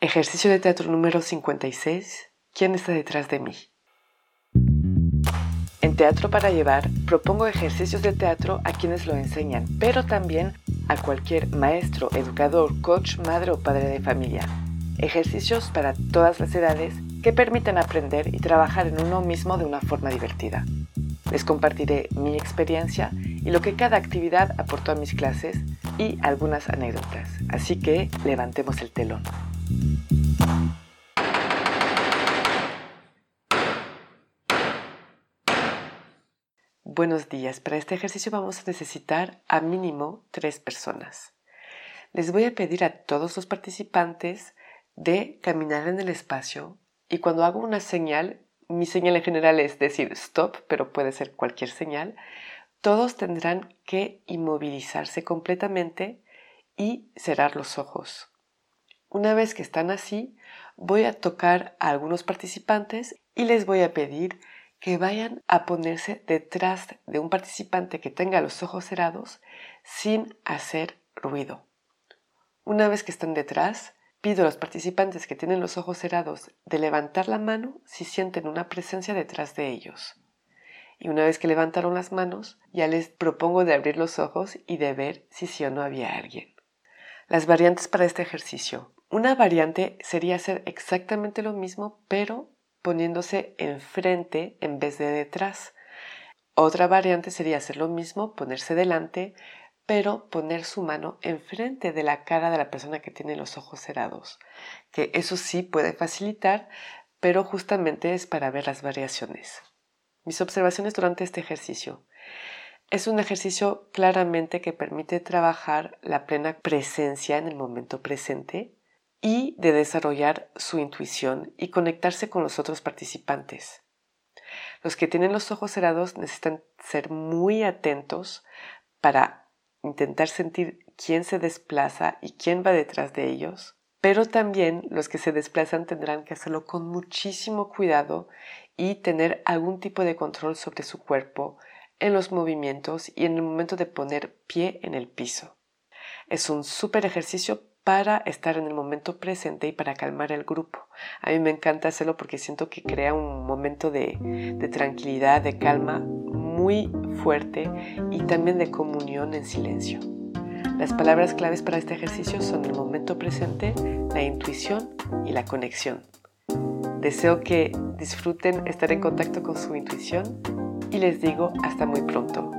Ejercicio de teatro número 56. ¿Quién está detrás de mí? En Teatro para Llevar propongo ejercicios de teatro a quienes lo enseñan, pero también a cualquier maestro, educador, coach, madre o padre de familia. Ejercicios para todas las edades que permitan aprender y trabajar en uno mismo de una forma divertida. Les compartiré mi experiencia y lo que cada actividad aportó a mis clases y algunas anécdotas. Así que levantemos el telón. Buenos días. Para este ejercicio vamos a necesitar a mínimo tres personas. Les voy a pedir a todos los participantes de caminar en el espacio y cuando hago una señal, mi señal en general es decir stop, pero puede ser cualquier señal, todos tendrán que inmovilizarse completamente y cerrar los ojos. Una vez que están así, voy a tocar a algunos participantes y les voy a pedir que vayan a ponerse detrás de un participante que tenga los ojos cerrados sin hacer ruido. Una vez que están detrás, pido a los participantes que tienen los ojos cerrados de levantar la mano si sienten una presencia detrás de ellos. Y una vez que levantaron las manos, ya les propongo de abrir los ojos y de ver si sí o no había alguien. Las variantes para este ejercicio. Una variante sería hacer exactamente lo mismo, pero poniéndose enfrente en vez de detrás. Otra variante sería hacer lo mismo, ponerse delante, pero poner su mano enfrente de la cara de la persona que tiene los ojos cerrados, que eso sí puede facilitar, pero justamente es para ver las variaciones. Mis observaciones durante este ejercicio. Es un ejercicio claramente que permite trabajar la plena presencia en el momento presente, y de desarrollar su intuición y conectarse con los otros participantes. Los que tienen los ojos cerrados necesitan ser muy atentos para intentar sentir quién se desplaza y quién va detrás de ellos, pero también los que se desplazan tendrán que hacerlo con muchísimo cuidado y tener algún tipo de control sobre su cuerpo en los movimientos y en el momento de poner pie en el piso. Es un súper ejercicio para estar en el momento presente y para calmar el grupo. A mí me encanta hacerlo porque siento que crea un momento de, tranquilidad, de calma muy fuerte y también de comunión en silencio. Las palabras claves para este ejercicio son el momento presente, la intuición y la conexión. Deseo que disfruten estar en contacto con su intuición y les digo hasta muy pronto.